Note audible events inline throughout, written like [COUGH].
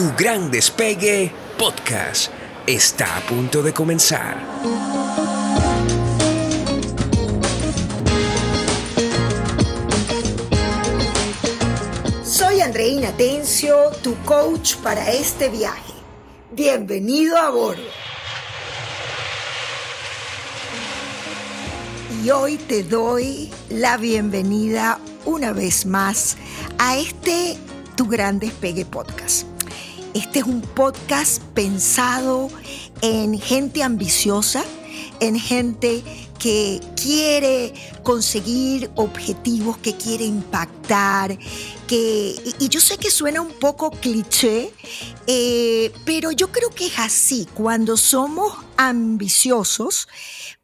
Tu gran despegue podcast está a punto de comenzar. Soy Andreina Tencio, tu coach para este viaje. Bienvenido a bordo. Y hoy te doy la bienvenida una vez más a este Tu Gran Despegue podcast. Este es un podcast pensado en gente ambiciosa, en gente que quiere conseguir objetivos, que quiere impactar, que, y yo sé que suena un poco cliché, eh, pero yo creo que es así. Cuando somos ambiciosos,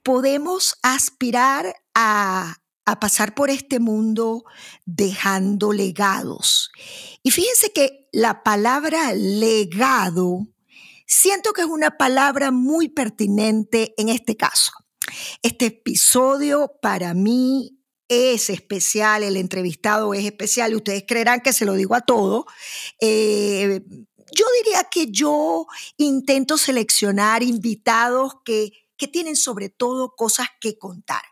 podemos aspirar a, a pasar por este mundo dejando legados. Y fíjense que la palabra legado, siento que es una palabra muy pertinente en este caso. Este episodio para mí es especial, el entrevistado es especial y ustedes creerán que se lo digo a todo. Eh, yo diría que yo intento seleccionar invitados que, que tienen sobre todo cosas que contar.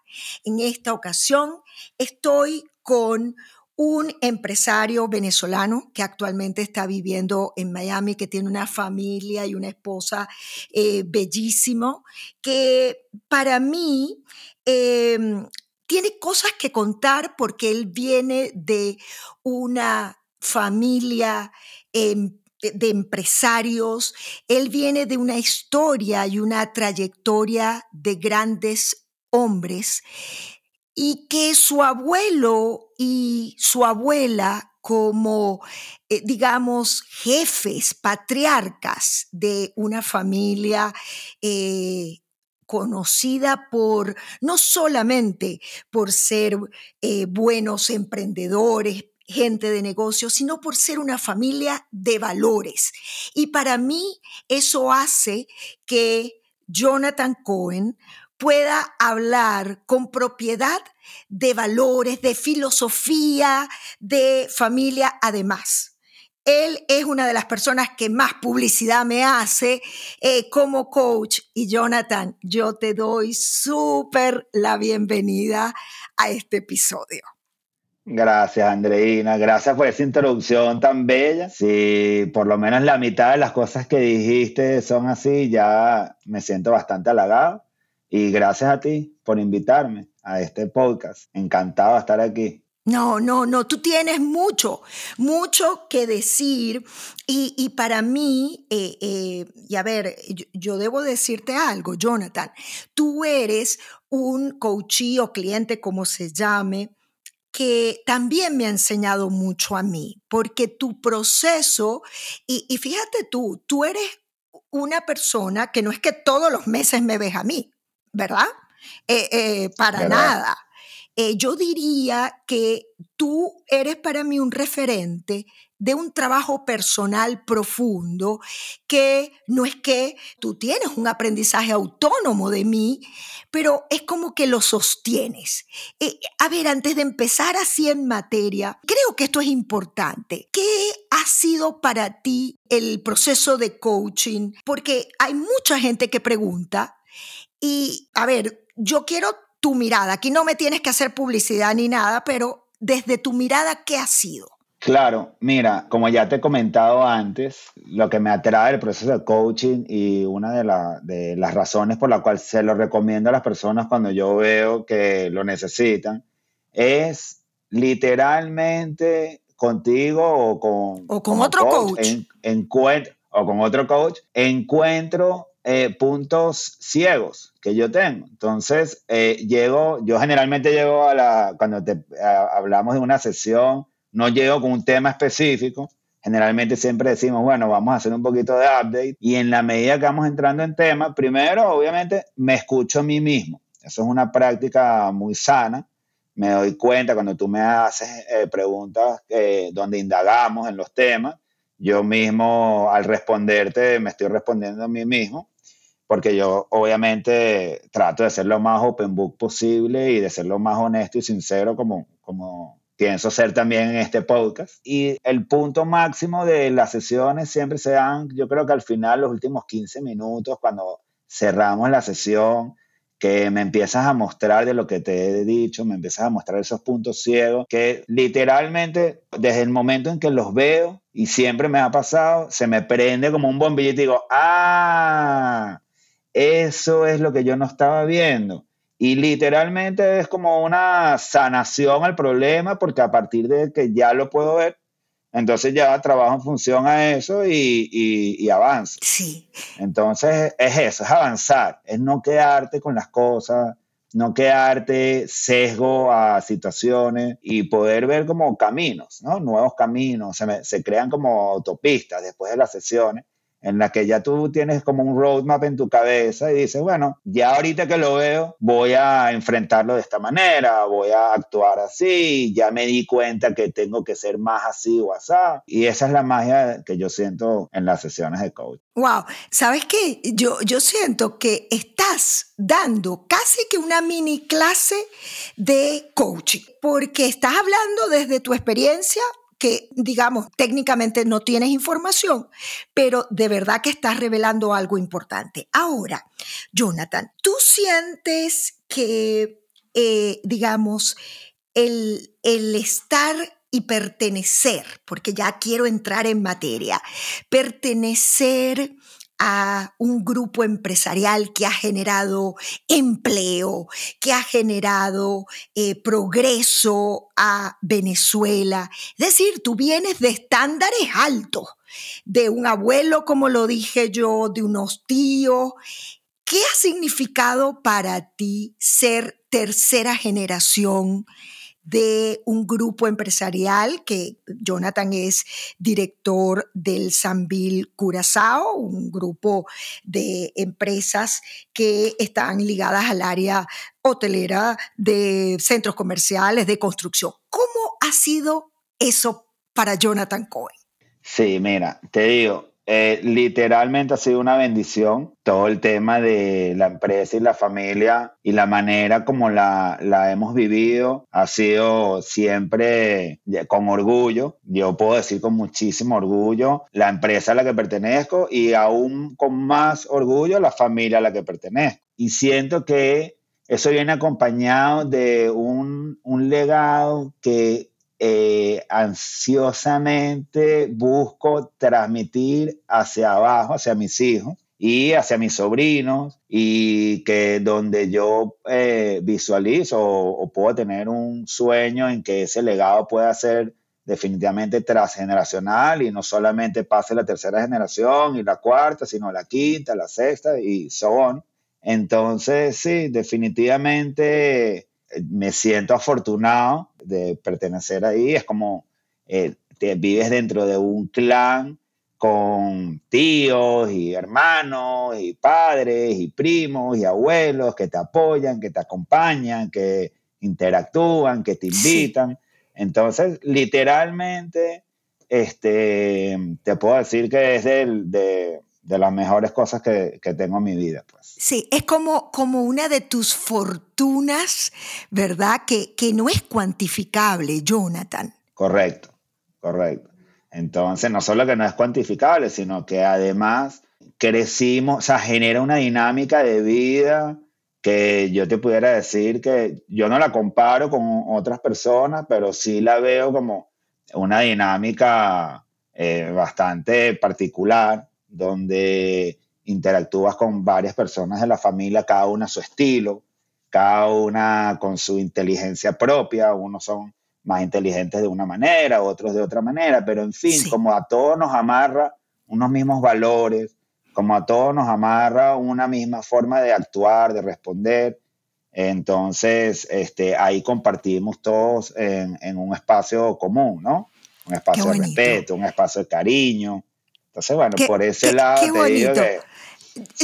En esta ocasión estoy con un empresario venezolano que actualmente está viviendo en Miami, que tiene una familia y una esposa eh, bellísimo, que para mí em, tiene cosas que contar porque él viene de una familia em, de empresarios, él viene de una historia y una trayectoria de grandes hombres y que su abuelo y su abuela como, eh, digamos, jefes, patriarcas de una familia eh, conocida por, no solamente por ser eh, buenos emprendedores, gente de negocios, sino por ser una familia de valores. Y para mí eso hace que Jonathan Cohen pueda hablar con propiedad de valores, de filosofía, de familia además. Él es una de las personas que más publicidad me hace eh, como coach. Y Jonathan, yo te doy súper la bienvenida a este episodio. Gracias, Andreina. Gracias por esa introducción tan bella. Si por lo menos la mitad de las cosas que dijiste son así, ya me siento bastante halagado. Y gracias a ti por invitarme a este podcast. Encantado de estar aquí. No, no, no, tú tienes mucho, mucho que decir y, para mí, eh, eh, y a ver, yo, debo decirte algo, Jonathan, tú eres un coachí o cliente, como se llame, que también me ha enseñado mucho a mí, porque tu proceso, y, y fíjate tú, tú eres una persona que no es que todos los meses me ves a mí, ¿verdad? Eh, eh, para nada. Eh, yo diría que tú eres para mí un referente de un trabajo personal profundo que no es que tú tienes un aprendizaje autónomo de mí, pero es como que lo sostienes. a ver, antes de empezar así en materia, creo que esto es importante. ¿Qué ha sido para ti el proceso de coaching? Porque hay mucha gente que pregunta, y a ver, yo quiero tu mirada. Aquí no me tienes que hacer publicidad ni nada, pero desde tu mirada, ¿qué ha sido? Claro, mira, como ya te he comentado antes, lo que me atrae el proceso de coaching y una de, de las razones por la cual se lo recomiendo a las personas cuando yo veo que lo necesitan es literalmente contigo o con, o con otro coach, o con otro coach encuentro eh, puntos ciegos que yo tengo. Entonces, eh, llego, yo generalmente llego a la, cuando te, hablamos de una sesión, no llego con un tema específico. Generalmente siempre decimos, bueno, vamos a hacer un poquito de update y en la medida que vamos entrando en tema, primero, obviamente, me escucho a mí mismo. Eso es una práctica muy sana. Me doy cuenta cuando tú me haces eh, preguntas donde indagamos en los temas, yo mismo al responderte me estoy respondiendo a mí mismo porque yo obviamente trato de ser lo más open book posible y de ser lo más honesto y sincero como, como, pienso ser también en este podcast. Y el punto máximo de las sesiones siempre se dan, yo creo que al final, los últimos 15 minutos, cuando cerramos la sesión, que me empiezas a mostrar de lo que te he dicho, me empiezas a mostrar esos puntos ciegos, que literalmente desde el momento en que los veo, y siempre me ha pasado, se me prende como un bombillo y digo, ah, eso es lo que yo no estaba viendo. Y literalmente es como una sanación al problema, porque a partir de que ya lo puedo ver, entonces ya trabajo en función a eso y, y, avanzo. Sí. Entonces es eso, es avanzar, es no quedarte con las cosas, no quedarte sesgo a situaciones y poder ver como caminos, ¿no? Nuevos caminos, se, se crean como autopistas después de las sesiones en la que ya tú tienes como un roadmap en tu cabeza y dices, bueno, ya ahorita que lo veo, voy a enfrentarlo de esta manera, voy a actuar así, ya me di cuenta que tengo que ser más así o así. Y esa es la magia que yo siento en las sesiones de coach. Wow, ¿sabes qué? Yo, yo siento que estás dando casi que una mini clase de coaching, porque estás hablando desde tu experiencia que, digamos, técnicamente no tienes información, pero de verdad que estás revelando algo importante. Ahora, Jonathan, ¿tú sientes que, eh, digamos, el, el estar y pertenecer, porque ya quiero entrar en materia, pertenecer a un grupo empresarial que ha generado empleo, que ha generado eh, progreso a Venezuela. Es decir, tú vienes de estándares altos, de un abuelo, como lo dije yo, de unos tíos. ¿Qué ha significado para ti ser tercera generación de un grupo empresarial que Jonathan es director del Sanville Curazao, un grupo de empresas que están ligadas al área hotelera de centros comerciales, de construcción. ¿Cómo ha sido eso para Jonathan Cohen? Sí, mira, te digo, eh, literalmente ha sido una bendición todo el tema de la empresa y la familia y la manera como la, la hemos vivido ha sido siempre con orgullo. Yo puedo decir con muchísimo orgullo la empresa a la que pertenezco y aún con más orgullo la familia a la que pertenezco. Y siento que eso viene acompañado de un, un legado que eh, ansiosamente busco transmitir hacia abajo, hacia mis hijos y hacia mis sobrinos y que donde yo eh, visualizo o, puedo tener un sueño en que ese legado pueda ser definitivamente transgeneracional y no solamente pase la tercera generación y la cuarta, sino la quinta, la sexta y so on. Entonces, sí, definitivamente me siento afortunado de pertenecer ahí. Es como eh, te vives dentro de un clan con tíos y hermanos y padres y primos y abuelos que te apoyan, que te acompañan, que interactúan, que te invitan. Entonces, literalmente, este, te puedo decir que es de, de las mejores cosas que, que, tengo en mi vida. Pues. Sí, es como, como una de tus fortunas, ¿verdad? Que, que no es cuantificable, Jonathan. Correcto, correcto. Entonces, no solo que no es cuantificable, sino que además crecimos, o sea, genera una dinámica de vida que yo te pudiera decir que yo no la comparo con otras personas, pero sí la veo como una dinámica eh, bastante particular donde interactúas con varias personas de la familia, cada una a su estilo, cada una con su inteligencia propia, unos son más inteligentes de una manera, otros de otra manera, pero en fin, como a todos nos amarra unos mismos valores, como a todos nos amarra una misma forma de actuar, de responder, entonces este, ahí compartimos todos en, en un espacio común, ¿no? Un espacio de respeto, un espacio de cariño, entonces, bueno, por ese lado te digo que...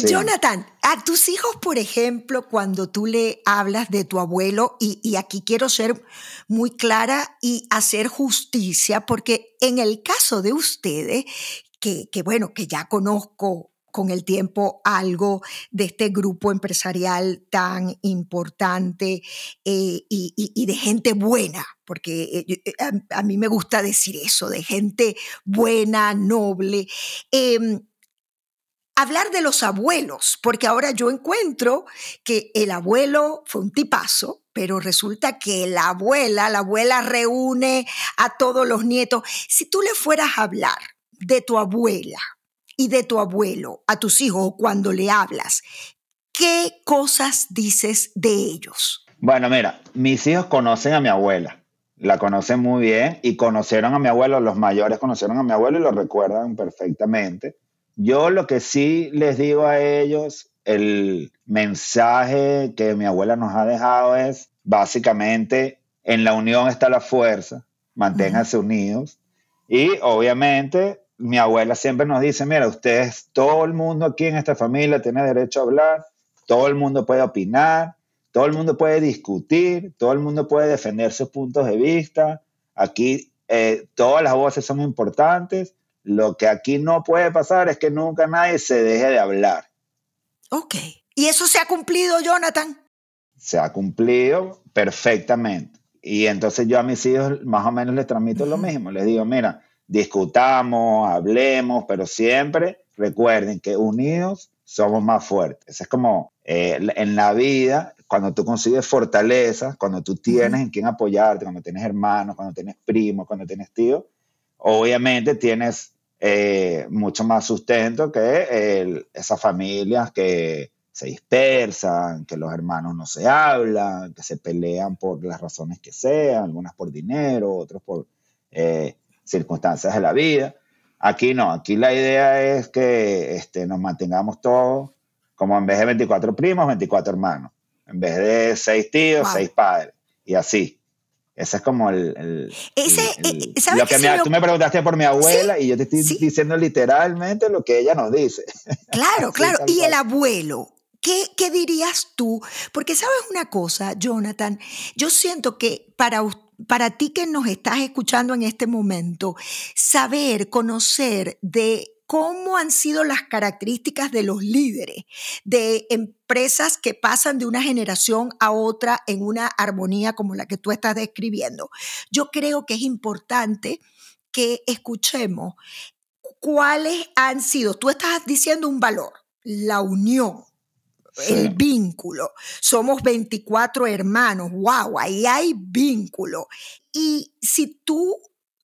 Jonathan, a tus hijos, por ejemplo, cuando tú le hablas de tu abuelo, y, y, aquí quiero ser muy clara y hacer justicia, porque en el caso de ustedes, que, que bueno, que ya conozco con el tiempo algo de este grupo empresarial tan importante eh, y, de gente buena, porque eh, eh, a, mí me gusta decir eso, de gente buena, noble. Em, hablar de los abuelos, porque ahora yo encuentro que el abuelo fue un tipazo, pero resulta que la abuela, la abuela reúne a todos los nietos. Si tú le fueras a hablar de tu abuela y de tu abuelo a tus hijos cuando le hablas, ¿qué cosas dices de ellos? Bueno, mira, mis hijos conocen a mi abuela, la conocen muy bien y conocieron a mi abuelo, los mayores conocieron a mi abuelo y lo recuerdan perfectamente. Yo lo que sí les digo a ellos, el mensaje que mi abuela nos ha dejado es básicamente, en la unión está la fuerza, manténganse unidos. Y obviamente mi abuela siempre nos dice, mira, ustedes, todo el mundo aquí en esta familia tiene derecho a hablar, todo el mundo puede opinar, todo el mundo puede discutir, todo el mundo puede defender sus puntos de vista. Aquí eh, todas las voces son importantes lo que aquí no puede pasar es que nunca nadie se deje de hablar. Ok. ¿Y eso se ha cumplido, Jonathan? Se ha cumplido perfectamente. Y entonces yo a mis hijos más o menos les transmito lo mismo. Les digo, mira, discutamos, hablemos, pero siempre recuerden que unidos somos más fuertes. Es como eh, en la vida, cuando tú consigues fortaleza, cuando tú tienes en quién apoyarte, cuando tienes hermanos, cuando tienes primos, cuando tienes tíos, obviamente tienes eh, mucho más sustento que esas familias que se dispersan, que los hermanos no se hablan, que se pelean por las razones que sean, algunas por dinero, otros por eh, circunstancias de la vida. Aquí no, aquí la idea es que este, nos mantengamos todos como en vez de 24 primos, 24 hermanos, en vez de 6 tíos, 6 padres, y así. Ese es como el... Ese, eh, lo que tú me preguntaste por mi abuela y yo te estoy diciendo literalmente lo que ella nos dice. [LAUGHS] Claro, claro. Y el abuelo, ¿Qué, ¿Qué, dirías tú? Porque sabes una cosa, Jonathan, yo siento que para, para ti que nos estás escuchando en este momento, saber, conocer de cómo han sido las características de los líderes de empresas que pasan de una generación a otra en una armonía como la que tú estás describiendo. Yo creo que es importante que escuchemos cuáles han sido, tú estás diciendo un valor, la unión, el vínculo. Somos 24 hermanos, wow, ahí hay vínculo. Y si tú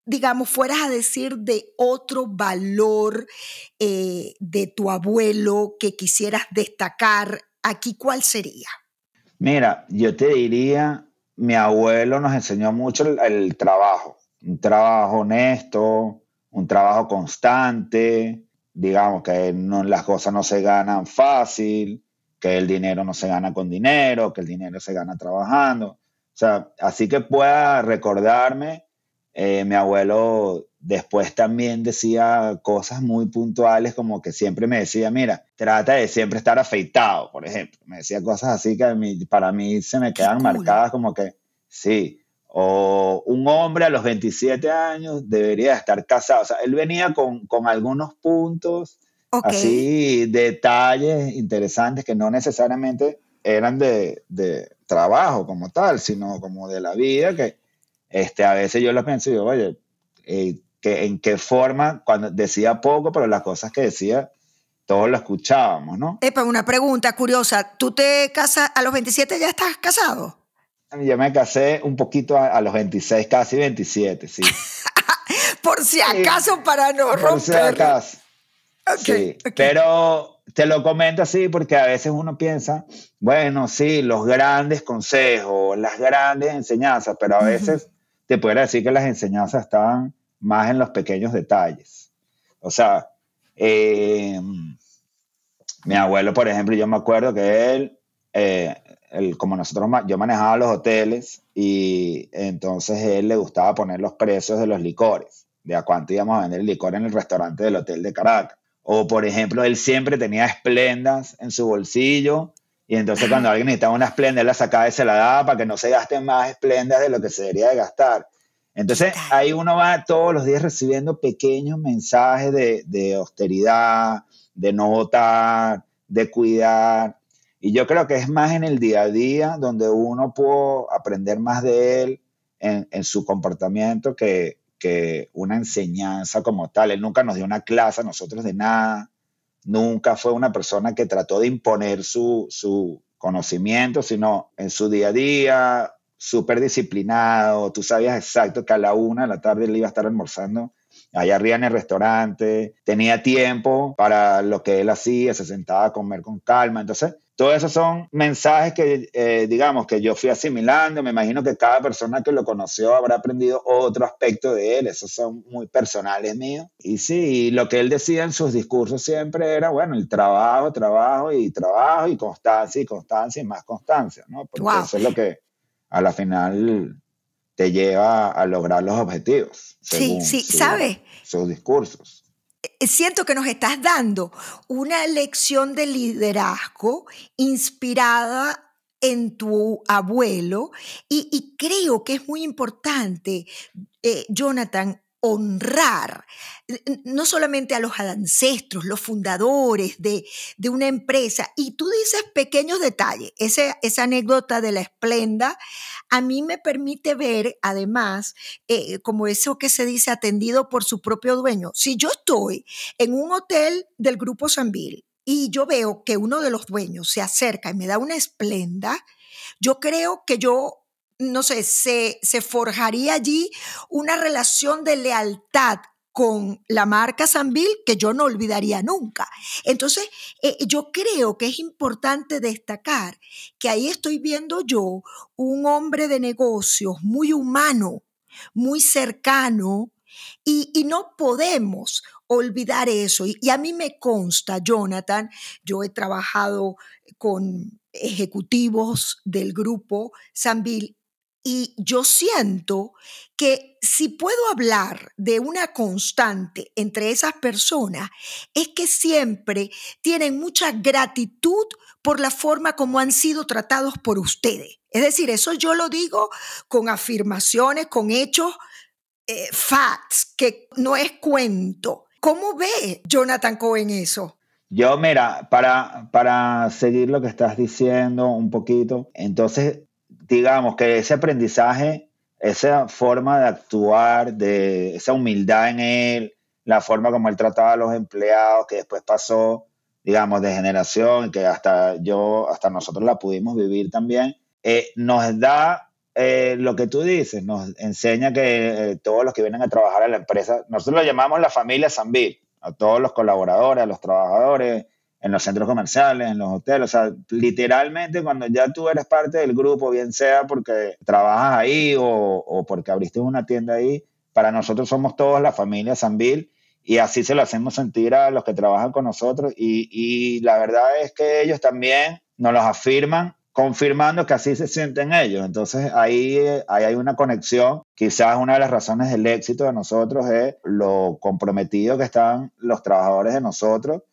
digamos, fueras a decir de otro valor eh, de tu abuelo que quisieras destacar, aquí cuál sería? Mira, yo te diría, mi abuelo nos enseñó mucho el, trabajo, un trabajo honesto, un trabajo constante, digamos que las cosas no se ganan fácil, que el dinero no se gana con dinero, que el dinero se gana trabajando. O sea, así que pueda recordarme eh, mi abuelo después también decía cosas muy puntuales, como que siempre me decía, mira, trata de siempre estar afeitado, por ejemplo. Me decía cosas así que para mí se me quedan marcadas como que, sí, o un hombre a los 27 años debería estar casado. O sea, él venía con, con algunos puntos, así, detalles interesantes que no necesariamente eran de, de trabajo como tal, sino como de la vida, que este, a veces yo lo pienso y digo, oye, eh, ¿en qué forma? Cuando decía poco, pero las cosas que decía, todos lo escuchábamos, ¿no? Epa, una pregunta curiosa. ¿Tú te casas a los 27 ya estás casado? Yo me casé un poquito a, los 26, casi 27, sí. [LAUGHS] Por si acaso, para no romper. Por si acaso. sí, pero te lo comento así porque a veces uno piensa, bueno, sí, los grandes consejos, las grandes enseñanzas, pero a veces te puedo decir que las enseñanzas estaban más en los pequeños detalles. O sea, eh, mi abuelo, por ejemplo, yo me acuerdo que eh, él, como nosotros, yo manejaba los hoteles y entonces él le gustaba poner los precios de los licores, de a cuánto íbamos a vender el licor en el restaurante del hotel de Caracas. O, por ejemplo, él siempre tenía esplendas en su bolsillo y entonces cuando alguien necesitaba una esplenda, él la sacaba y se la daba para que no se gasten más esplendas de lo que se debería de gastar. Entonces ahí uno va todos los días recibiendo pequeños mensajes de, de austeridad, de no votar, de cuidar. Y yo creo que es más en el día a día donde uno puede aprender más de él en, en su comportamiento que, que una enseñanza como tal. Él nunca nos dio una clase a nosotros de nada, nunca fue una persona que trató de imponer su, su conocimiento, sino en su día a día, súper disciplinado, tú sabías exacto que a la una de la tarde él iba a estar almorzando allá arriba en el restaurante, tenía tiempo para lo que él hacía, se sentaba a comer con calma, entonces todos esos son mensajes que, eh, digamos, que yo fui asimilando. Me imagino que cada persona que lo conoció habrá aprendido otro aspecto de él. Esos son muy personales míos. Y sí, lo que él decía en sus discursos siempre era, bueno, el trabajo, trabajo y trabajo y constancia y constancia y más constancia, ¿no? Porque eso es lo que a la final te lleva a lograr los objetivos. Sí, sí, ¿sabes? Sus discursos. Eh, siento que nos estás dando una lección de liderazgo inspirada en tu abuelo y, creo que es muy importante, eh, Jonathan, honrar no solamente a los ancestros, los fundadores de, una empresa. Y tú dices pequeños detalles. esa anécdota de la esplenda a mí me permite ver, además, eh, como eso que se dice, atendido por su propio dueño. Si yo estoy en un hotel del Grupo Sanville y yo veo que uno de los dueños se acerca y me da una esplenda, yo creo que yo no sé, se, se forjaría allí una relación de lealtad con la marca Sanville que yo no olvidaría nunca. Entonces, eh, yo creo que es importante destacar que ahí estoy viendo yo un hombre de negocios muy humano, muy cercano, y, no podemos olvidar eso. Y, a mí me consta, Jonathan, yo he trabajado con ejecutivos del grupo Sanville y yo siento que si puedo hablar de una constante entre esas personas, es que siempre tienen mucha gratitud por la forma como han sido tratados por ustedes. Es decir, eso yo lo digo con afirmaciones, con hechos, eh, facts, que no es cuento. ¿Cómo ve Jonathan Cohen eso? Yo, mira, para, para seguir lo que estás diciendo un poquito, entonces digamos que ese aprendizaje, esa forma de actuar, de esa humildad en él, la forma como él trataba a los empleados, que después pasó, digamos, de generación, que hasta yo, hasta nosotros la pudimos vivir también, eh, nos da eh, lo que tú dices, nos enseña que eh, todos los que vienen a trabajar a la empresa, nosotros lo llamamos la familia Sanville, a todos los colaboradores, a los trabajadores, en los centros comerciales, en los hoteles. O sea, literalmente cuando ya tú eres parte del grupo, bien sea porque trabajas ahí o, porque abriste una tienda ahí, para nosotros somos todos la familia Sanville y así se lo hacemos sentir a los que trabajan con nosotros y, y la verdad es que ellos también nos los afirman confirmando que así se sienten ellos. Entonces ahí, ahí, hay una conexión. Quizás una de las razones del éxito de nosotros es lo comprometido que están los trabajadores de nosotros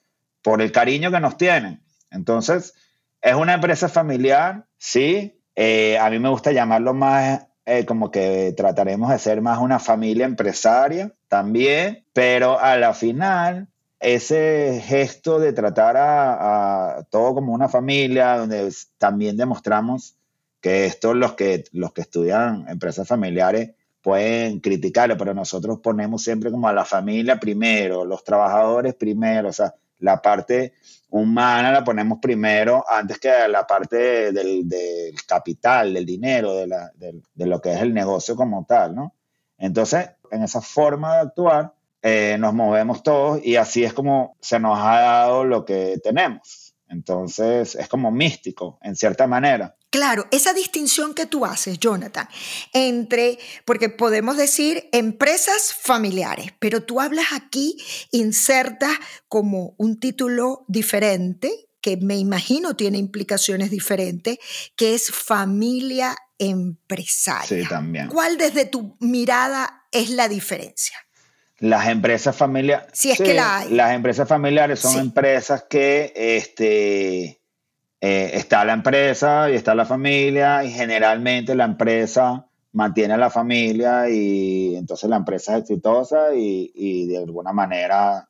por el cariño que nos tienen. Entonces, es una empresa familiar, sí. Eh, a mí me gusta llamarlo más eh, como que trataremos de ser más una familia empresaria también, pero a la final ese gesto de tratar a, todo como una familia, donde también demostramos que esto los que, los que estudian empresas familiares pueden criticarlo, pero nosotros ponemos siempre como a la familia primero, los trabajadores primero, o sea, la parte humana la ponemos primero antes que la parte del, capital, del dinero, de, lo que es el negocio como tal, ¿no? Entonces, en esa forma de actuar, eh, nos movemos todos y así es como se nos ha dado lo que tenemos. Entonces, es como místico, en cierta manera. Claro, esa distinción que tú haces, Jonathan, entre, porque podemos decir empresas familiares, pero tú hablas aquí, insertas como un título diferente, que me imagino tiene implicaciones diferentes, que es familia empresaria. Sí, también. ¿Cuál desde tu mirada es la diferencia? Las empresas familiares. Si es que la hay. Las empresas familiares son empresas que este, eh, está la empresa y está la familia y generalmente la empresa mantiene a la familia y entonces la empresa es exitosa y, de alguna manera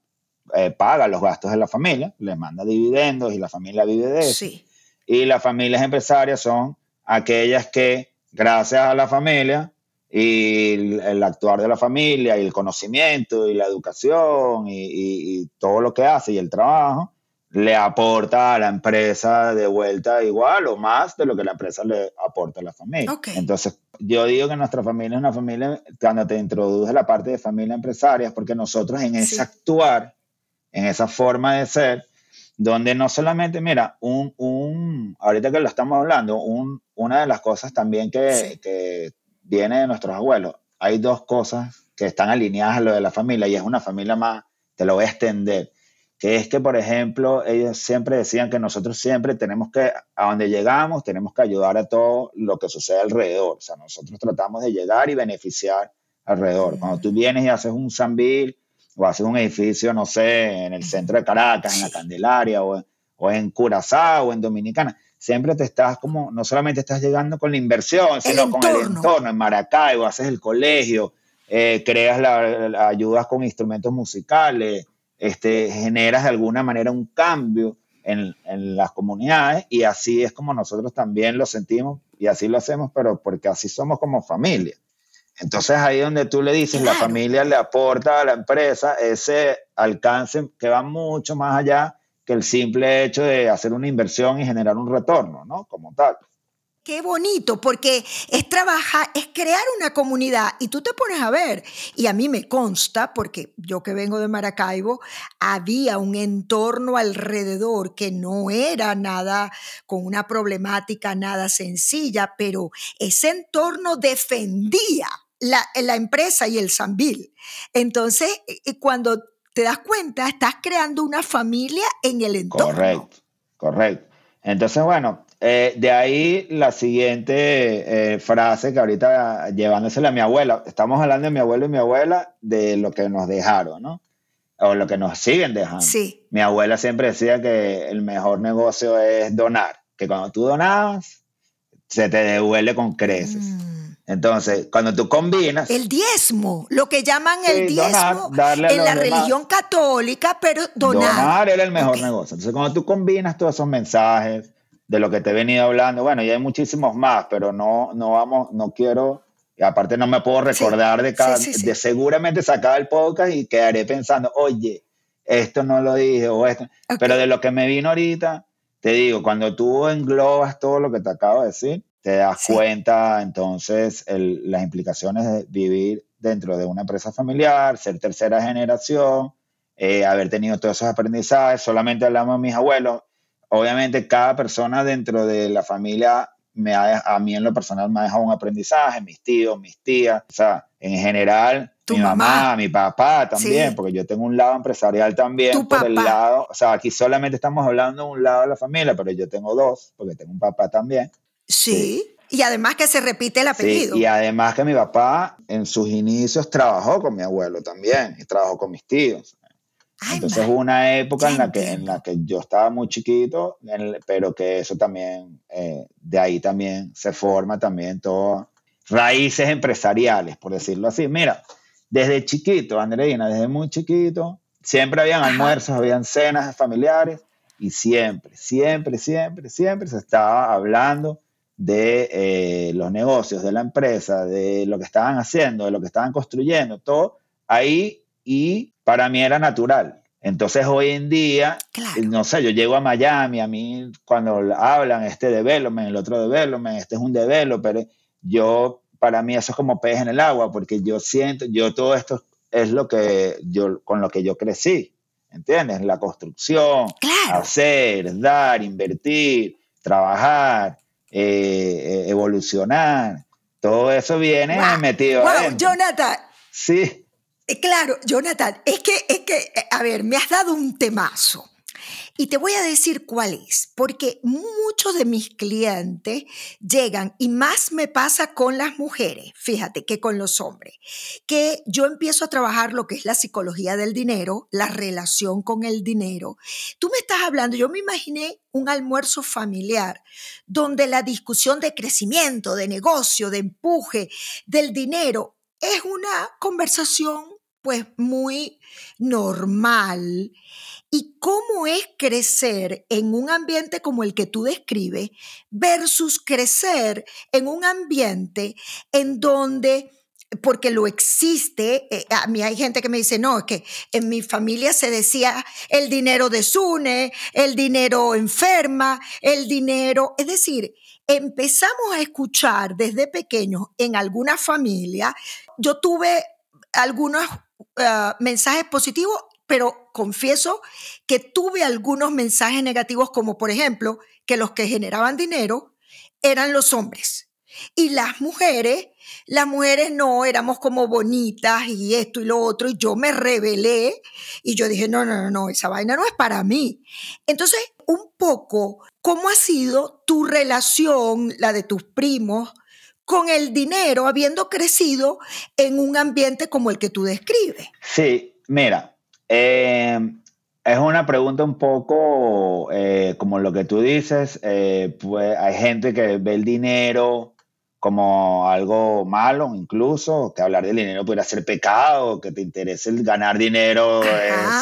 eh, paga los gastos de la familia, les manda dividendos y la familia vive de eso. Sí. Y las familias empresarias son aquellas que, gracias a la familia y el, el actuar de la familia y el conocimiento y la educación y, y- y todo lo que hace y el trabajo, le aporta a la empresa de vuelta igual o más de lo que la empresa le aporta a la familia. Ok. Entonces, yo digo que nuestra familia es una familia, cuando te introduce la parte de familia empresaria, es porque nosotros en ese Sí. actuar, en esa forma de ser, donde no solamente, mira, un, un ahorita que lo estamos hablando, un, una de las cosas también que, Sí. que viene de nuestros abuelos, hay dos cosas que están alineadas a lo de la familia y es una familia más, te lo voy a extender, que es que, por ejemplo, ellos siempre decían que nosotros siempre tenemos que, a donde llegamos, tenemos que ayudar a todo lo que sucede alrededor. O sea, nosotros tratamos de llegar y beneficiar alrededor. Cuando tú vienes y haces un Sambil o haces un edificio, no sé, en el centro de Caracas, en la. Candelaria o, o en Curazao o en Dominicana, siempre te estás como, no solamente estás llegando con la inversión, sino con el entorno. entorno. En Maracaibo haces el colegio, eh, creas la, la- ayudas con instrumentos musicales, este, generas de alguna manera un cambio en, en las comunidades y así es como nosotros también lo sentimos y así lo hacemos, pero porque así somos como familia. Entonces ahí donde tú le dices, la Claro. familia le aporta a la empresa ese alcance que va mucho más allá que el simple hecho de hacer una inversión y generar un retorno, ¿no? Como tal. Qué bonito, porque es trabajar, es crear una comunidad y tú te pones a ver, y a mí me consta, porque yo que vengo de Maracaibo, había un entorno alrededor que no era nada con una problemática nada sencilla, pero ese entorno defendía la, empresa y el Sambil. Entonces, eh, eh, cuando te das cuenta, estás creando una familia en el entorno. Correcto, correcto. Entonces, bueno, eh, de ahí la siguiente eh, frase que ahorita llevándosela a mi abuela, estamos hablando de mi abuelo y mi abuela, de lo que nos dejaron, ¿no? O lo que nos siguen dejando. Sí. Mi abuela siempre decía que el mejor negocio es donar, que cuando tú donabas, se te devuelve con creces. Mm. Entonces, cuando tú combinas, El diezmo, lo que llaman el Sí, donar, diezmo a en la demás. religión católica, pero donar. Donar era el mejor Ok. negocio. Entonces, cuando tú combinas todos esos mensajes de lo que te he venido hablando, bueno, y hay muchísimos más, pero no, no vamos, no quiero, y aparte no me puedo recordar de cada, sí, sí, sí. de seguramente sacar el podcast y quedaré pensando, oye, esto no lo dije o esto, pero de lo que me vino ahorita, te digo, cuando tú englobas todo lo que te acabo de decir, te das cuenta entonces el- las implicaciones de vivir dentro de una empresa familiar, ser tercera generación, eh, haber tenido todos esos aprendizajes. Solamente hablamos de mis abuelos. Obviamente cada persona dentro de la familia me ha, a mí en lo personal me ha dejado un aprendizaje, mis tíos, mis tías, o sea, en general, mi mamá, mamá. mi papá también, Sí. porque yo tengo un lado empresarial también por el papá. lado, o sea, aquí solamente estamos hablando de un lado de la familia, pero yo tengo dos, porque tengo un papá también. Sí. Y además que se repite el Sí, apellido. y además que mi papá en sus inicios trabajó con mi abuelo también, y trabajó con mis tíos. Ay, Entonces hubo una época en la, que, en la que yo estaba muy chiquito, el- pero que eso también, eh, de ahí también se forma también todo, raíces empresariales, por decirlo así. Mira, desde chiquito, Andreina, desde muy chiquito, siempre habían Ajá. almuerzos, habían cenas familiares y siempre, siempre, siempre, siempre se estaba hablando de eh, los negocios, de la empresa, de lo que estaban haciendo, de lo que estaban construyendo, todo ahí y para mí era natural. Entonces hoy en día, Claro. no sé, yo llego a Miami, a mí cuando hablan este development, el otro development, este es un developer, yo, para mí eso es como pez en el agua, porque yo siento, yo todo esto es lo que yo, con lo que yo crecí, ¿entiendes? La construcción, Claro. hacer, dar, invertir, trabajar, eh, evolucionar, todo eso viene Guau, metido adentro. Jonathan, Sí, claro, Jonathan, es que, es que, eh, a ver, me has dado un temazo. Y te voy a decir cuál es, porque muchos de mis clientes llegan, y más me pasa con las mujeres, fíjate, que con los hombres, que yo empiezo a trabajar lo que es la psicología del dinero, la relación con el dinero. Tú me estás hablando, yo me imaginé un almuerzo familiar donde la discusión de crecimiento, de negocio, de empuje, del dinero, es una conversación pues muy normal. ¿Y cómo es crecer en un ambiente como el que tú describes versus crecer en un ambiente en donde porque lo existe. Eh, a mí hay gente que me dice, no, es que en mi familia se decía el dinero desune, el dinero enferma, el dinero. Es decir, empezamos a escuchar desde pequeños en alguna familia. Yo tuve algunos ah, mensajes positivos, pero confieso que tuve algunos mensajes negativos, como por ejemplo, que los que generaban dinero eran los hombres y las mujeres, las mujeres no, éramos como bonitas y esto y lo otro, y yo me rebelé y yo dije, no, no, no, no, esa vaina no es para mí. Entonces, un poco, ¿cómo ha sido tu relación, la de tus primos, con el dinero, habiendo crecido en un ambiente como el que tú describes? Sí, mira, eh, es una pregunta un poco eh, como lo que tú dices, eh, pues hay gente que ve el dinero como algo malo, incluso, que hablar del dinero pudiera ser pecado, que te interese el ganar dinero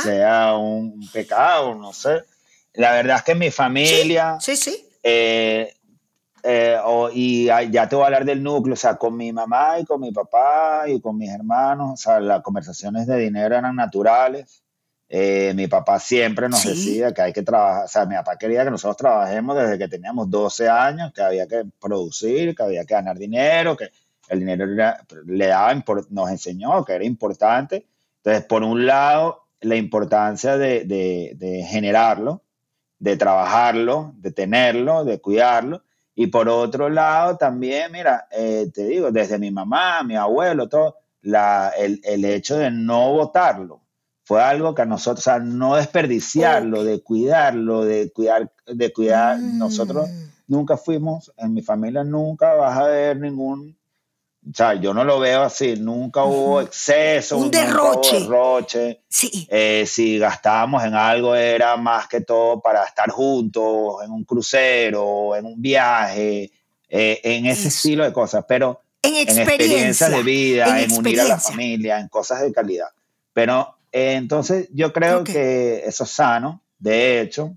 sea un pecado, no sé. La verdad es que mi familia... Sí, sí. Eh, y ya te voy a hablar del núcleo, o sea, con mi mamá y con mi papá y con mis hermanos, o sea, las conversaciones de dinero eran naturales. Eh, mi papá siempre nos decía que hay que trabajar, o sea, mi papá quería que nosotros trabajemos desde que teníamos 12 años, que había que producir, que había que ganar dinero, que el dinero le daba, nos enseñó que era importante. Entonces, por un lado, la importancia de, de, generarlo, de trabajarlo, de tenerlo, de cuidarlo. Y por otro lado, también, mira, eh, te digo, desde mi mamá, mi abuelo, todo, la, el, el hecho de no votarlo fue algo que a nosotros, o sea, no desperdiciarlo, de cuidarlo, de cuidar, de cuidar. Nosotros mm. nunca fuimos, en mi familia nunca vas a ver ningún, o sea, yo no lo veo así, nunca hubo exceso, un derroche. derroche. Sí. Eh, si gastábamos en algo era más que todo para estar juntos, en un crucero, en un viaje, eh, en ese estilo de cosas, pero en, experiencia, experiencias de vida, en unir a la familia, en cosas de calidad. Pero eh, entonces, yo creo que eso es sano. De hecho,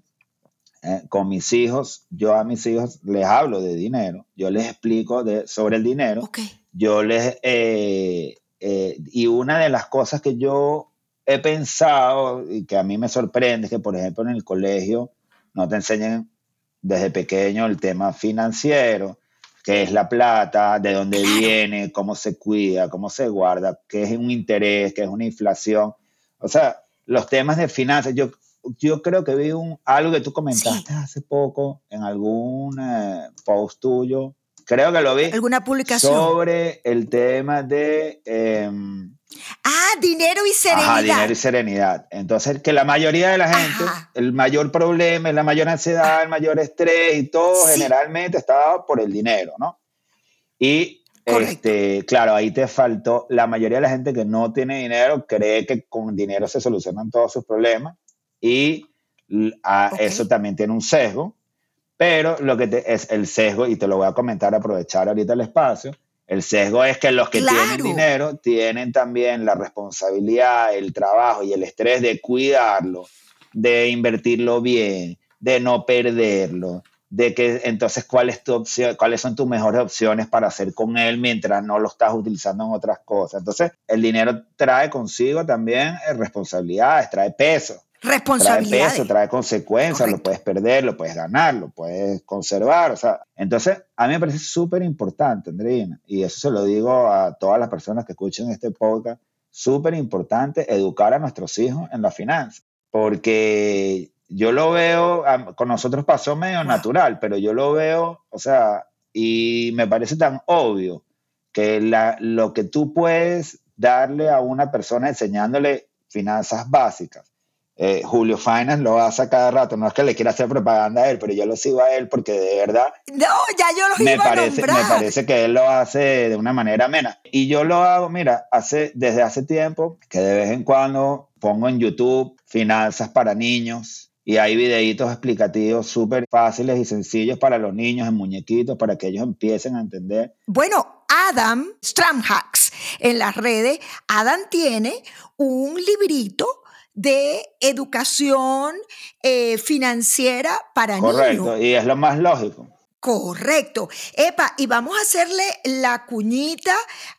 eh, con mis hijos, yo a mis hijos les hablo de dinero, yo les explico de, sobre el dinero. Yo les. Eh, y una de las cosas que yo he pensado y que a mí me sorprende es que, por ejemplo, en el colegio no te enseñan desde pequeño el tema financiero, qué es la plata, de dónde viene, cómo se cuida, cómo se guarda, qué es un interés, qué es una inflación. O sea, los temas de finanzas, yo, yo creo que vi un, algo que tú comentaste hace poco en algún eh, post tuyo, creo que lo vi. ¿Alguna publicación? Sobre el tema de... Em, ah, dinero y serenidad. Ajá, dinero y serenidad. Entonces, que la mayoría de la gente, el mayor problema, la mayor ansiedad, el mayor estrés y todo generalmente estaba por el dinero, ¿no? Y este, claro, ahí te faltó. La mayoría de la gente que no tiene dinero cree que con dinero se solucionan todos sus problemas y eso también tiene un sesgo. Pero lo que te, es el sesgo, y te lo voy a comentar, aprovechar ahorita el espacio. El sesgo es que los que tienen dinero tienen también la responsabilidad, el trabajo y el estrés de cuidarlo, de invertirlo bien, de no perderlo, de que entonces cuál es tu opción, cuáles son tus mejores opciones para hacer con él mientras no lo estás utilizando en otras cosas. Entonces, el dinero trae consigo también eh, responsabilidades, trae peso. Responsabilidades. Trae peso, trae consecuencias, lo puedes perder, lo puedes ganar, lo puedes conservar. O sea, entonces, a mí me parece súper importante, Andreina, y eso se lo digo a todas las personas que escuchen este podcast, súper importante educar a nuestros hijos en la finanza, porque yo lo veo, con nosotros pasó medio natural, pero yo lo veo, o sea, y me parece tan obvio que la, lo que tú puedes darle a una persona enseñándole finanzas básicas. Eh, Julio Finance lo hace cada rato, no es que le quiera hacer propaganda a él, pero yo lo sigo a él porque de verdad. No, ya yo lo me parece, Me parece que él lo hace de una manera amena. Y yo lo hago, mira, hace, desde hace tiempo que de vez en cuando pongo en YouTube finanzas para niños y hay videitos explicativos súper fáciles y sencillos para los niños en muñequitos, para que ellos empiecen a entender. Bueno, Adam Stramhacks en las redes, Adam tiene un librito de educación eh, financiera para niños. Correcto, y es lo más lógico. Correcto. Epa, y vamos a hacerle la cuñita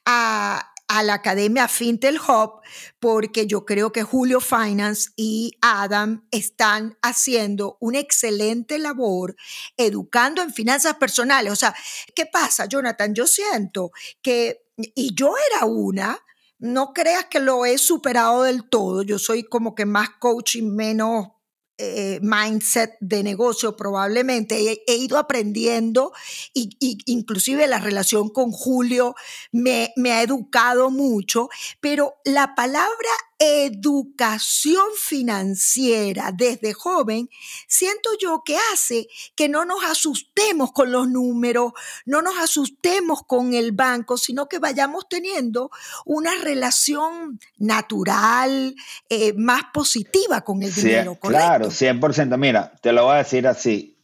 a, la Academia Fintel Hub, porque yo creo que Julio Finance y Adam están haciendo una excelente labor educando en finanzas personales. O sea, ¿qué pasa, Jonathan? Yo siento que, y yo era una, no creas que lo he superado del todo, yo soy como que más coach y menos eh, mindset de negocio probablemente. He, ido aprendiendo y, inclusive la relación con Julio me, me ha educado mucho, pero la palabra educación financiera desde joven, siento yo que hace que no nos asustemos con los números, no nos asustemos con el banco, sino que vayamos teniendo una relación natural, eh, más positiva con el dinero. Claro, 100%. Mira, te lo voy a decir así,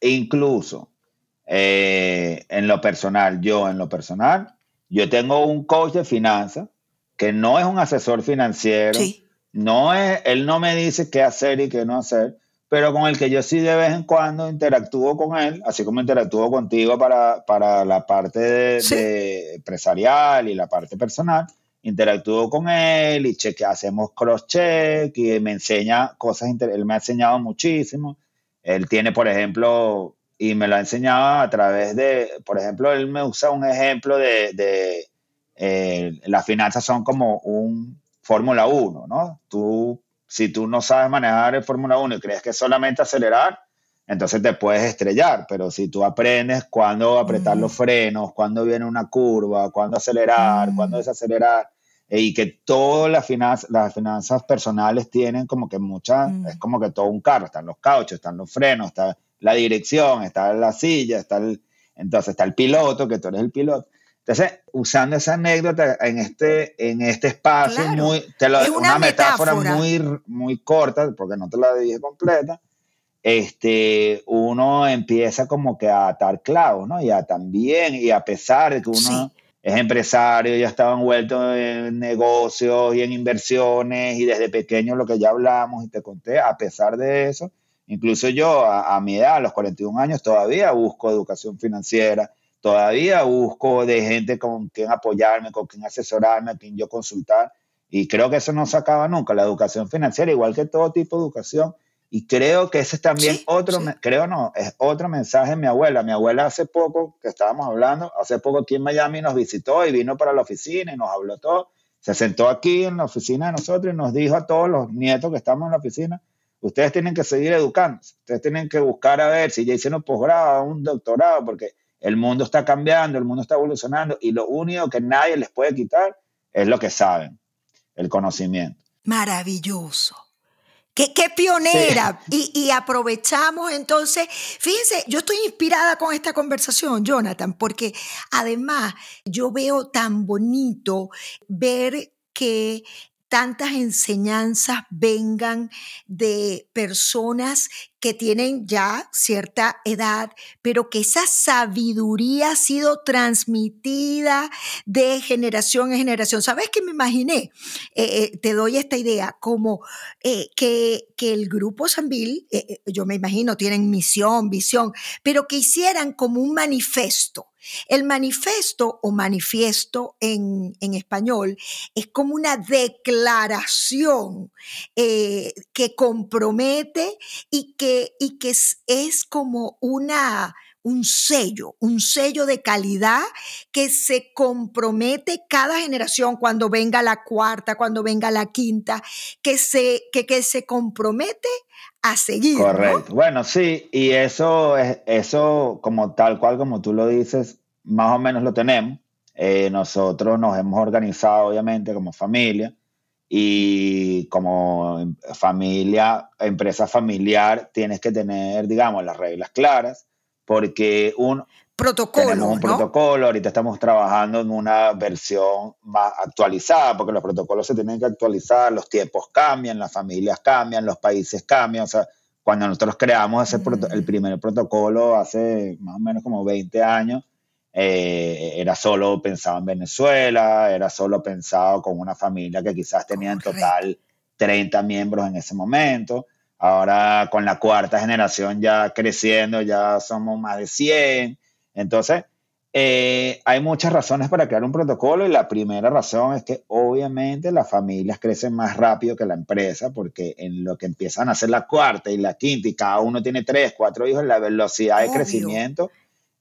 incluso eh, en lo personal, yo en lo personal, yo tengo un coach de finanzas que no es un asesor financiero, no es, él no me dice qué hacer y qué no hacer, pero con el que yo sí de vez en cuando interactúo con él, así como interactúo contigo para, para la parte de, empresarial y la parte personal, interactúo con él y cheque, hacemos cross-check y me enseña cosas, él me ha enseñado muchísimo. Él tiene, por ejemplo, y me lo ha enseñado a través de, por ejemplo, él me usa un ejemplo de eh, las finanzas son como un Fórmula 1, ¿no? Tú, si tú no sabes manejar el Fórmula 1 y crees que es solamente acelerar, entonces te puedes estrellar, pero si tú aprendes cuándo apretar los frenos, cuándo viene una curva, cuándo acelerar, cuándo desacelerar, eh, y que todas las finanzas, las finanzas personales tienen como que muchas, es como que todo un carro, están los cauchos, están los frenos, está la dirección, está la silla, está el, entonces está el piloto, que tú eres el piloto. Entonces, usando esa anécdota en este, en este espacio, muy, te lo, una, metáfora, muy, muy corta, porque no te la dije completa, este, uno empieza como que a atar clavos, ¿no? Y a también, y a pesar de que uno es empresario, ya estaba envuelto en negocios y en inversiones, y desde pequeño lo que ya hablamos y te conté, a pesar de eso, incluso yo a, a mi edad, a los 41 años, todavía busco educación financiera, todavía busco de gente con quien apoyarme, con quien asesorarme, a quien yo consultar. Y creo que eso no se acaba nunca, la educación financiera, igual que todo tipo de educación. Y creo que ese es también otro, creo no, es otro mensaje de mi abuela. Mi abuela hace poco, que estábamos hablando, hace poco aquí en Miami nos visitó y vino para la oficina y nos habló todo. Se sentó aquí en la oficina de nosotros y nos dijo a todos los nietos que estamos en la oficina, ustedes tienen que seguir educando, ustedes tienen que buscar a ver si ya hicieron posgrado, un doctorado, porque el mundo está cambiando, el mundo está evolucionando y lo único que nadie les puede quitar es lo que saben, el conocimiento. Maravilloso. Qué, pionera. Y, y, aprovechamos entonces, fíjense, yo estoy inspirada con esta conversación, Jonathan, porque además yo veo tan bonito ver que tantas enseñanzas vengan de personas que tienen ya cierta edad, pero que esa sabiduría ha sido transmitida de generación en generación. ¿Sabes qué me imaginé? Eh, eh, te doy esta idea, como eh, que, que, el grupo Sanville, yo me imagino, tienen misión, visión, pero que hicieran como un manifesto el manifiesto o manifiesto en, español es como una declaración que compromete y que, y que es, es como una, un sello, un sello de calidad que se compromete cada generación cuando venga la cuarta, cuando venga la quinta, que se, que, que se compromete a seguir. Correcto. Bueno, sí, y eso, eso como tal cual como tú lo dices, más o menos lo tenemos. Eh, nosotros nos hemos organizado, obviamente, como familia y como familia, empresa familiar, tienes que tener, digamos, las reglas claras, porque un, protocolo, tenemos un protocolo, ahorita estamos trabajando en una versión más actualizada, porque los protocolos se tienen que actualizar, los tiempos cambian, las familias cambian, los países cambian, o sea, cuando nosotros creamos ese el mm. primer protocolo hace más o menos como 20 años, eh, era solo pensado en Venezuela, era solo pensado con una familia que quizás tenía en total 30 miembros en ese momento. Ahora con la cuarta generación ya creciendo, ya somos más de 100. Entonces, eh, hay muchas razones para crear un protocolo y la primera razón es que obviamente las familias crecen más rápido que la empresa porque en lo que empiezan a hacer la cuarta y la quinta y cada uno tiene tres, cuatro hijos, la velocidad de crecimiento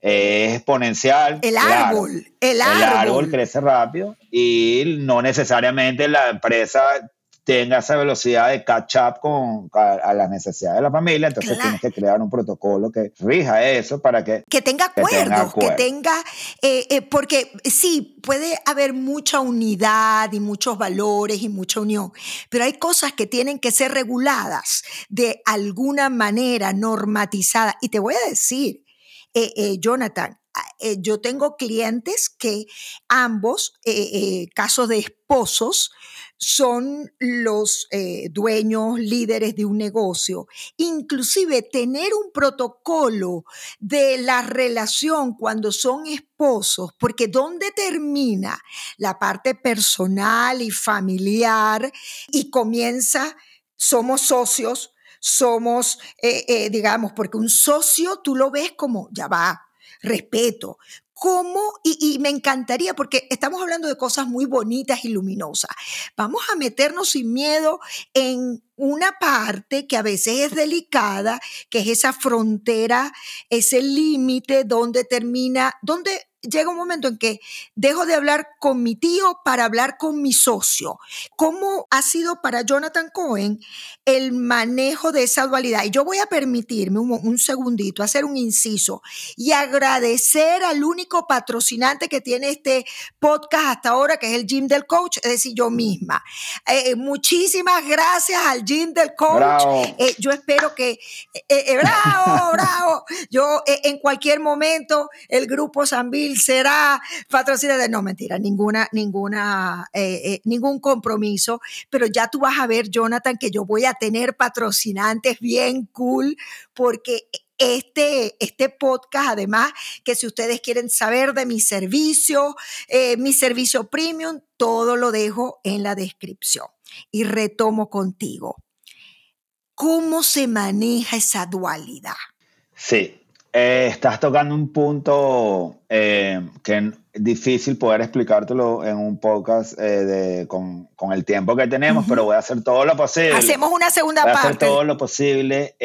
es exponencial. El árbol, el árbol. El árbol crece rápido y no necesariamente la empresa tenga esa velocidad de catch up con, a, las necesidades de la familia, entonces tienes que crear un protocolo que rija eso para que... Que tenga acuerdos, que tenga... Eh, eh, porque sí, puede haber mucha unidad y muchos valores y mucha unión, pero hay cosas que tienen que ser reguladas de alguna manera, normatizadas. Y te voy a decir, eh, Jonathan, yo tengo clientes que ambos, casos de esposos, son los eh, dueños, líderes de un negocio. Inclusive tener un protocolo de la relación cuando son esposos, porque ¿dónde termina la parte personal y familiar y comienza, somos socios, somos, eh, eh, digamos, porque un socio tú lo ves como, ya va, respeto, cómo, y, me encantaría, porque estamos hablando de cosas muy bonitas y luminosas, vamos a meternos sin miedo en una parte que a veces es delicada, que es esa frontera, ese límite donde termina, donde llega un momento en que dejo de hablar con mi tío para hablar con mi socio. ¿Cómo ha sido para Jonathan Cohen el manejo de esa dualidad? Y yo voy a permitirme un, segundito, hacer un inciso y agradecer al único patrocinante que tiene este podcast hasta ahora, que es el Gym del Coach, es decir, yo misma. Eh, muchísimas gracias al Gym del Coach. Eh, yo espero que, eh, bravo, [LAUGHS] bravo, yo en cualquier momento el grupo Será patrocinador. de No, mentira, ninguna, ninguna, eh, eh, ningún compromiso. Pero ya tú vas a ver, Jonathan, que yo voy a tener patrocinantes bien cool porque este, este podcast, además, que si ustedes quieren saber de mi servicio, eh, mi servicio premium, todo lo dejo en la descripción. Y retomo contigo. ¿Cómo se maneja esa dualidad? Sí, eh, estás tocando un punto eh, que es difícil poder explicártelo en un podcast eh, con, el tiempo que tenemos, pero voy a hacer todo lo posible. Hacemos una segunda parte. Voy a hacer todo lo posible.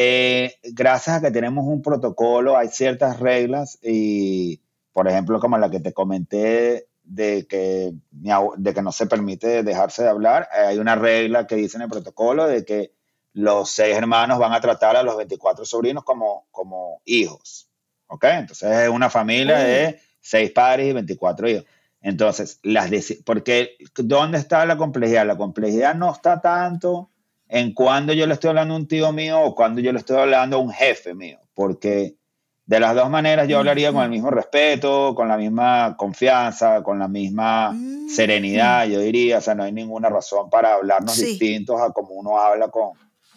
gracias a que tenemos un protocolo, hay ciertas reglas y, por ejemplo, como la que te comenté de que, de que no se permite dejarse de hablar, hay una regla que dice en el protocolo de que los seis hermanos van a tratar a los 24 sobrinos como, como hijos. ¿Ok? Entonces es una familia de seis padres y 24 hijos. Entonces, las porque ¿dónde está la complejidad? La complejidad no está tanto en cuando yo le estoy hablando a un tío mío o cuando yo le estoy hablando a un jefe mío, porque de las dos maneras yo hablaría con el mismo respeto, con la misma confianza, con la misma mm. serenidad, yo diría, o sea, no hay ninguna razón para hablarnos distintos a como uno habla con,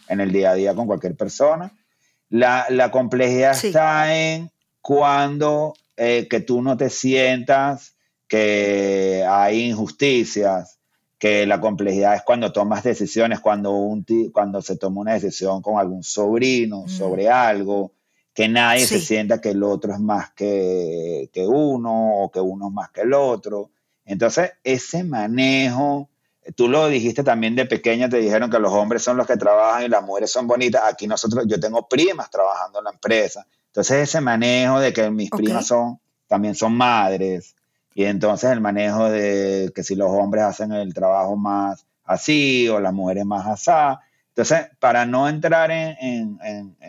en el día a día con cualquier persona. La, la complejidad está en cuando eh, que tú no te sientas que hay injusticias, que la complejidad es cuando tomas decisiones, cuando, un cuando se toma una decisión con algún sobrino mm. sobre algo, que nadie se sienta que el otro es más que, que uno o que uno es más que el otro. Entonces, ese manejo Tú lo dijiste también de pequeña, te dijeron que los hombres son los que trabajan y las mujeres son bonitas. Aquí nosotros, yo tengo primas trabajando en la empresa. Entonces ese manejo de que mis primas son, también son madres. Y entonces el manejo de que si los hombres hacen el trabajo más así o las mujeres más así. Entonces, para no entrar en,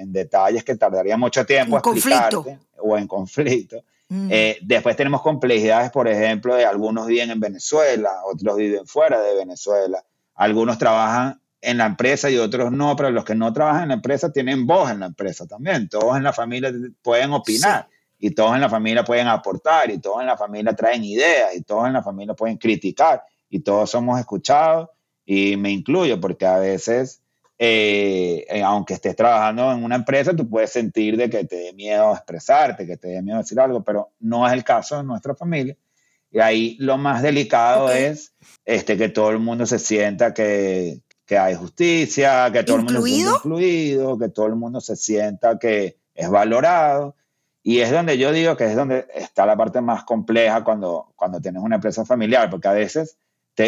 detalles que tardaría mucho tiempo explicarte, o en conflicto, eh, después tenemos complejidades, por ejemplo, de algunos viven en Venezuela, otros viven fuera de Venezuela. Algunos trabajan en la empresa y otros no, pero los que no trabajan en la empresa tienen voz en la empresa también. Todos en la familia pueden opinar y todos en la familia pueden aportar y todos en la familia traen ideas y todos en la familia pueden criticar y todos somos escuchados y me incluyo porque a veces eh, eh, aunque estés trabajando en una empresa, tú puedes sentir de que te dé miedo expresarte, que te dé miedo decir algo, pero no es el caso de nuestra familia. Y ahí lo más delicado es este, que todo el mundo se sienta que, que hay justicia, que todo el mundo sienta incluido, que todo el mundo se sienta que es valorado. Y es donde yo digo que es donde está la parte más compleja cuando, cuando tienes una empresa familiar, porque a veces,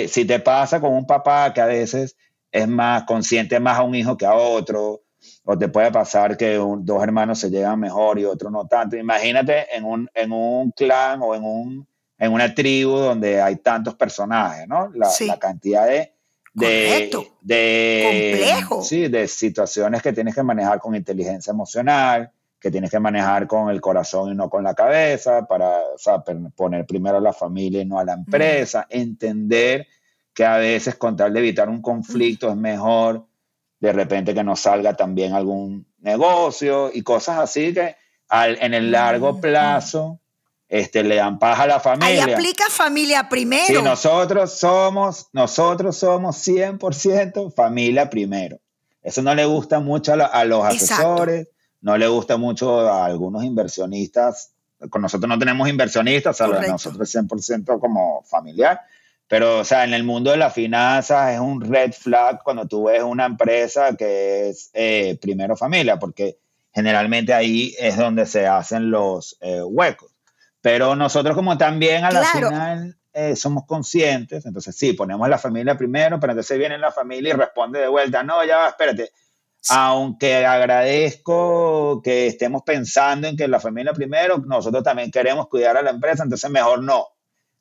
si te pasa con un papá que a veces es más consciente más a un hijo que a otro, o te puede pasar que dos hermanos se llegan mejor y otro no tanto. Imagínate en un, en un clan o en, un, en una tribu donde hay tantos personajes, ¿no? La, la cantidad de, de, de, Complejo. Sí, de situaciones que tienes que manejar con inteligencia emocional, que tienes que manejar con el corazón y no con la cabeza, para poner primero a la familia y no a la empresa, entender que a veces con tal de evitar un conflicto es mejor de repente que no salga también algún negocio y cosas así que en el largo plazo este, le dan paz a la familia. Ahí aplica familia primero. Sí, nosotros somos, nosotros somos 100% familia primero. Eso no le gusta mucho a, los asesores, no le gusta mucho a algunos inversionistas. Con nosotros no tenemos inversionistas, o sea, nosotros 100% como familiar. Pero, o sea, en el mundo de las finanzas es un red flag cuando tú ves una empresa que es eh, primero familia, porque generalmente ahí es donde se hacen los eh, huecos. Pero nosotros como también a la final eh, somos conscientes, entonces sí, ponemos la familia primero, pero entonces viene la familia y responde de vuelta, no, ya va, espérate. Aunque agradezco que estemos pensando en que la familia primero, nosotros también queremos cuidar a la empresa, entonces mejor no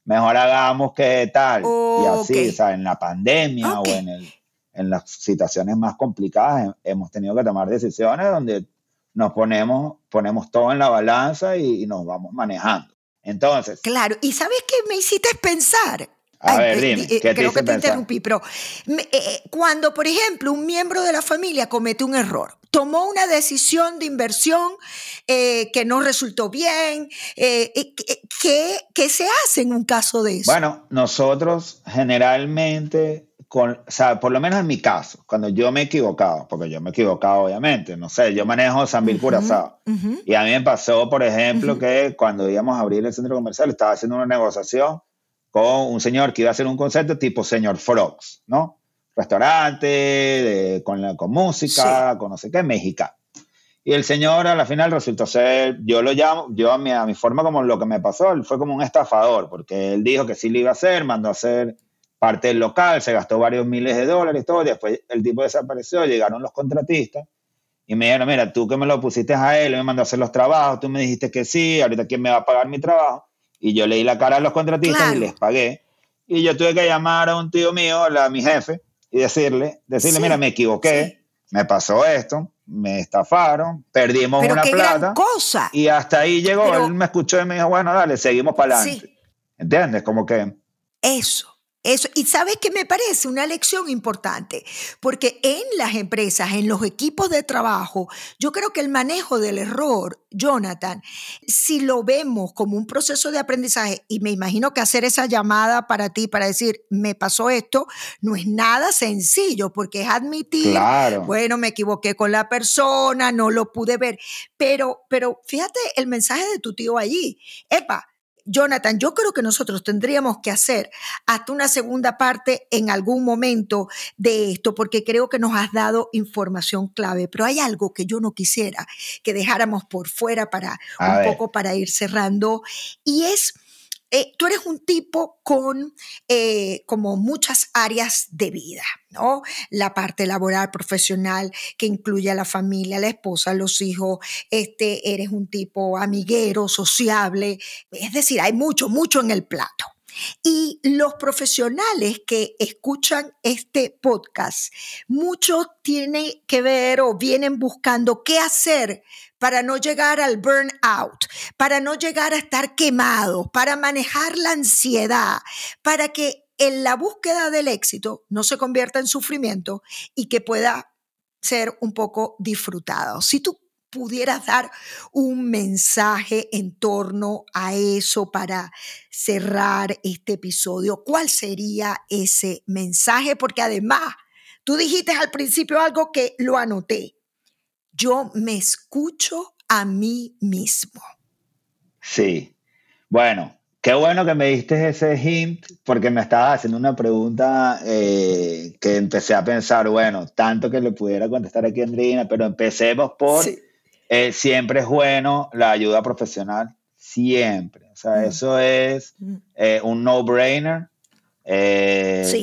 mejor hagamos que tal. y así, o sea, en la pandemia o en, el, en las situaciones más complicadas hemos tenido que tomar decisiones donde nos ponemos, ponemos todo en la balanza y, nos vamos manejando. Entonces. Claro, y ¿sabes qué me hiciste pensar? A ver, dime, ¿qué te creo que te interrumpí, pero eh, eh, cuando, por ejemplo, un miembro de la familia comete un error, tomó una decisión de inversión eh, que no resultó bien, ¿qué, ¿qué, se hace en un caso de eso? Bueno, nosotros generalmente, con, o sea, por lo menos en mi caso, cuando yo me he equivocado, porque yo me he equivocado obviamente, no sé, yo manejo San Bill Curazao, y a mí me pasó, por ejemplo, que cuando íbamos a abrir el centro comercial, estaba haciendo una negociación con un señor que iba a hacer un concepto tipo señor Frogs, ¿no? Restaurante, con, con, música, con no sé qué, mexicano. Y el señor a la final resultó ser, yo lo llamo, yo a mi, a mi forma como lo que me pasó, él fue como un estafador, porque él dijo que sí lo iba a hacer, mandó a hacer parte del local, se gastó varios miles de dólares todo, y después el tipo desapareció, llegaron los contratistas y me dijeron, mira, tú que me lo pusiste a él, me mandó a hacer los trabajos, tú me dijiste que sí, ahorita quién me va a pagar mi trabajo. Y yo leí la cara a los contratistas y les pagué. Y yo tuve que llamar a un tío mío, a mi jefe, y decirle, decirle, mira, me equivoqué, me pasó esto, me estafaron, perdimos una plata. cosa. Y hasta ahí llegó, él me escuchó y me dijo, bueno, dale, seguimos para adelante. ¿Entiendes? Como que... Eso. Eso, y sabes que me parece una lección importante, porque en las empresas, en los equipos de trabajo, yo creo que el manejo del error, Jonathan, si lo vemos como un proceso de aprendizaje, y me imagino que hacer esa llamada para ti, para decir, me pasó esto, no es nada sencillo, porque es admitir, bueno, me equivoqué con la persona, no lo pude ver, pero, pero fíjate el mensaje de tu tío allí, epa, Jonathan, yo creo que nosotros tendríamos que hacer hasta una segunda parte en algún momento de esto, porque creo que nos has dado información clave, pero hay algo que yo no quisiera que dejáramos por fuera para un poco para ir cerrando, y es eh, tú eres un tipo con eh, como muchas áreas de vida, ¿no? La parte laboral, profesional, que incluye a la familia, la esposa, los hijos, este, eres un tipo amiguero, sociable, es decir, hay mucho, mucho en el plato. Y los profesionales que escuchan este podcast, muchos tienen que ver o vienen buscando qué hacer para no llegar al burnout, para no llegar a estar quemados, para manejar la ansiedad, para que en la búsqueda del éxito no se convierta en sufrimiento y que pueda ser un poco disfrutado. Si tú pudieras dar un mensaje en torno a eso para cerrar este episodio, ¿cuál sería ese mensaje? Porque además tú dijiste al principio algo que lo anoté. Yo me escucho a mí mismo. Sí. Bueno, qué bueno que me diste ese hint porque me estabas haciendo una pregunta eh, que empecé a pensar, bueno, tanto que le pudiera contestar aquí a Andrina, pero empecemos por, eh, siempre es bueno la ayuda profesional, siempre. O sea, mm. eso es mm. eh, un no-brainer.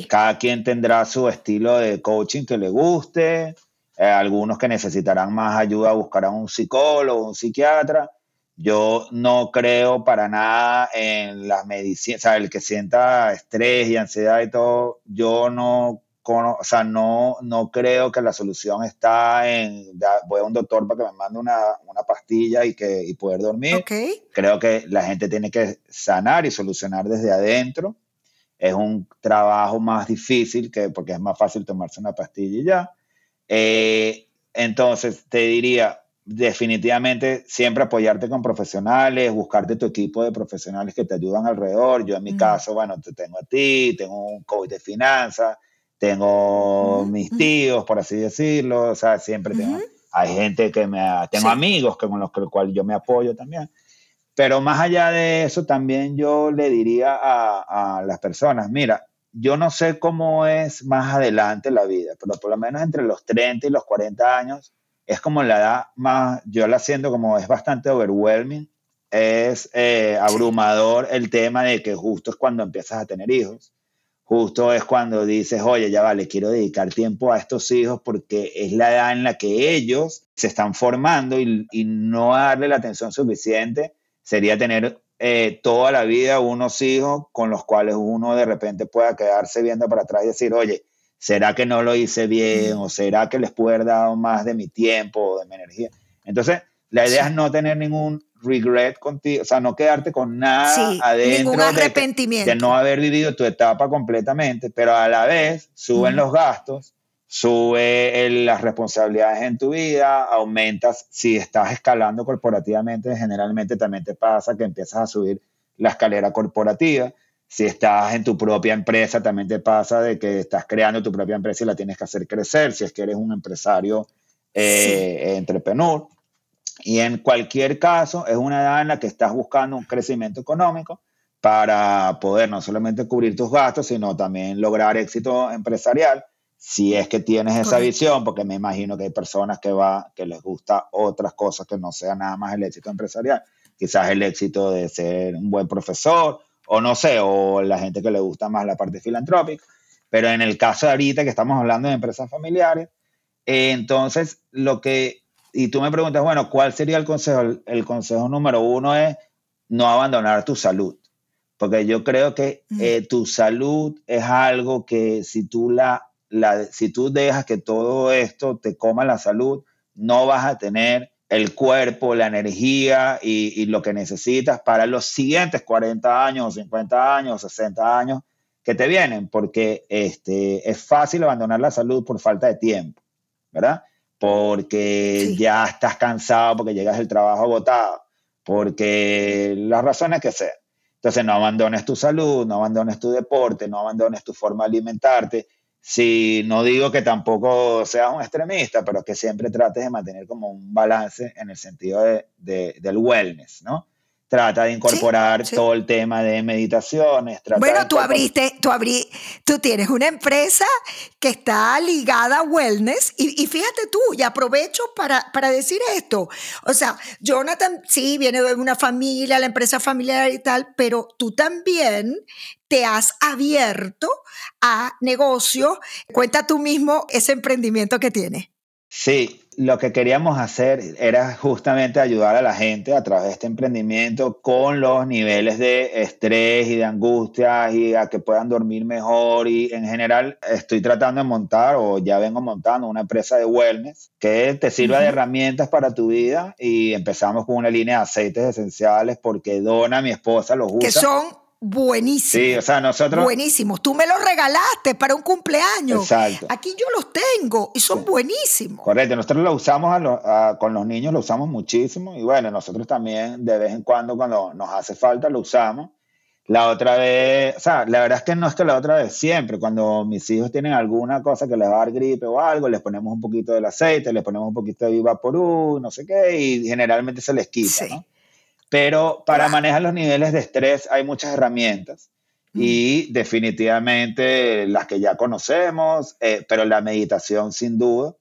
Cada quien tendrá su estilo de coaching que le guste. algunos que necesitarán más ayuda buscarán un psicólogo, un psiquiatra yo no creo para nada en las medicinas, o sea, el que sienta estrés y ansiedad y todo, yo no, o sea, no, no creo que la solución está en, voy a un doctor para que me mande una, una pastilla y, que, y poder dormir. Creo que la gente tiene que sanar y solucionar desde adentro. Es un trabajo más difícil que, porque es más fácil tomarse una pastilla y ya. Eh, entonces, te diría, definitivamente siempre apoyarte con profesionales, buscarte tu equipo de profesionales que te ayudan alrededor. Yo en mi caso, bueno, te tengo a ti, tengo un coach de finanzas, tengo mis tíos, por así decirlo, o sea, siempre tengo, hay gente que me, tengo amigos que, con los, cuales yo me apoyo también. Pero más allá de eso, también yo le diría a, a las personas, mira, yo no sé cómo es más adelante la vida, pero por lo menos entre los 30 y los 40 años, es como la edad más, yo la siento como es bastante overwhelming, es eh, abrumador el tema de que justo es cuando empiezas a tener hijos, justo es cuando dices, oye, ya vale, quiero dedicar tiempo a estos hijos porque es la edad en la que ellos se están formando y, no darle la atención suficiente sería tener eh, toda la vida unos hijos con los cuales uno de repente pueda quedarse viendo para atrás y decir, oye, ¿Será que no lo hice bien? ¿O será que les puedo haber dado más de mi tiempo o de mi energía? Entonces, la idea es no tener ningún regret contigo, o sea, no quedarte con nada adentro ningún arrepentimiento. De, no haber vivido tu etapa completamente, pero a la vez suben los gastos, sube las responsabilidades en tu vida, aumentas, si estás escalando corporativamente, generalmente también te pasa que empiezas a subir la escalera corporativa si estás en tu propia empresa, también te pasa de que estás creando tu propia empresa y la tienes que hacer crecer, si es que eres un empresario eh, entrepreneur. Y en cualquier caso, es una edad en la que estás buscando un crecimiento económico para poder no solamente cubrir tus gastos, sino también lograr éxito empresarial, si es que tienes esa visión, porque me imagino que hay personas que, va, que les gusta otras cosas que no sean nada más el éxito empresarial, quizás el éxito de ser un buen profesor o no sé, o la gente que le gusta más la parte filantrópica. Pero en el caso de ahorita que estamos hablando de empresas familiares, eh, entonces lo que, y tú me preguntas, bueno, ¿cuál sería el consejo? El, consejo número uno es no abandonar tu salud, porque yo creo que eh, tu salud es algo que si tú, la, la, si tú dejas que todo esto te coma la salud, no vas a tener el cuerpo, la energía y, lo que necesitas para los siguientes 40 años, 50 años, 60 años que te vienen, porque este, es fácil abandonar la salud por falta de tiempo, ¿verdad? Porque ya estás cansado, porque llegas del trabajo agotado, porque las razones que sean. Entonces no abandones tu salud, no abandones tu deporte, no abandones tu forma de alimentarte, si no digo que tampoco seas un extremista, pero que siempre trates de mantener como un balance en el sentido de, del wellness, ¿no? Trata de incorporar todo el tema de meditaciones. bueno, tú abriste, tú abrí, tú tienes una empresa que está ligada a wellness y, fíjate tú, y aprovecho para, para decir esto. O sea, Jonathan sí viene de una familia, la empresa familiar y tal, pero tú también te has abierto a negocio. Cuenta tú mismo ese emprendimiento que tienes. Sí, lo que queríamos hacer era justamente ayudar a la gente a través de este emprendimiento con los niveles de estrés y de angustia y a que puedan dormir mejor. Y en general estoy tratando de montar o ya vengo montando una empresa de wellness que te sirva de herramientas para tu vida. Y empezamos con una línea de aceites esenciales porque Dona, mi esposa, los usa. Que son buenísimos. Sí, o sea, nosotros. Buenísimos. Tú me los regalaste para un cumpleaños. Exacto. Aquí yo los tengo y son buenísimos. Correcto. Nosotros los usamos con los niños, lo usamos muchísimo. Y bueno, nosotros también de vez en cuando, cuando nos hace falta, lo usamos. La otra vez, o sea, la verdad es que no es que la otra vez, siempre, cuando mis hijos tienen alguna cosa que les va a dar gripe o algo, les ponemos un poquito del aceite, les ponemos un poquito de Vivaporú, no sé qué, y generalmente se les quita, ¿no? Pero para manejar los niveles de estrés hay muchas herramientas y definitivamente las que ya conocemos, eh, pero la meditación sin duda.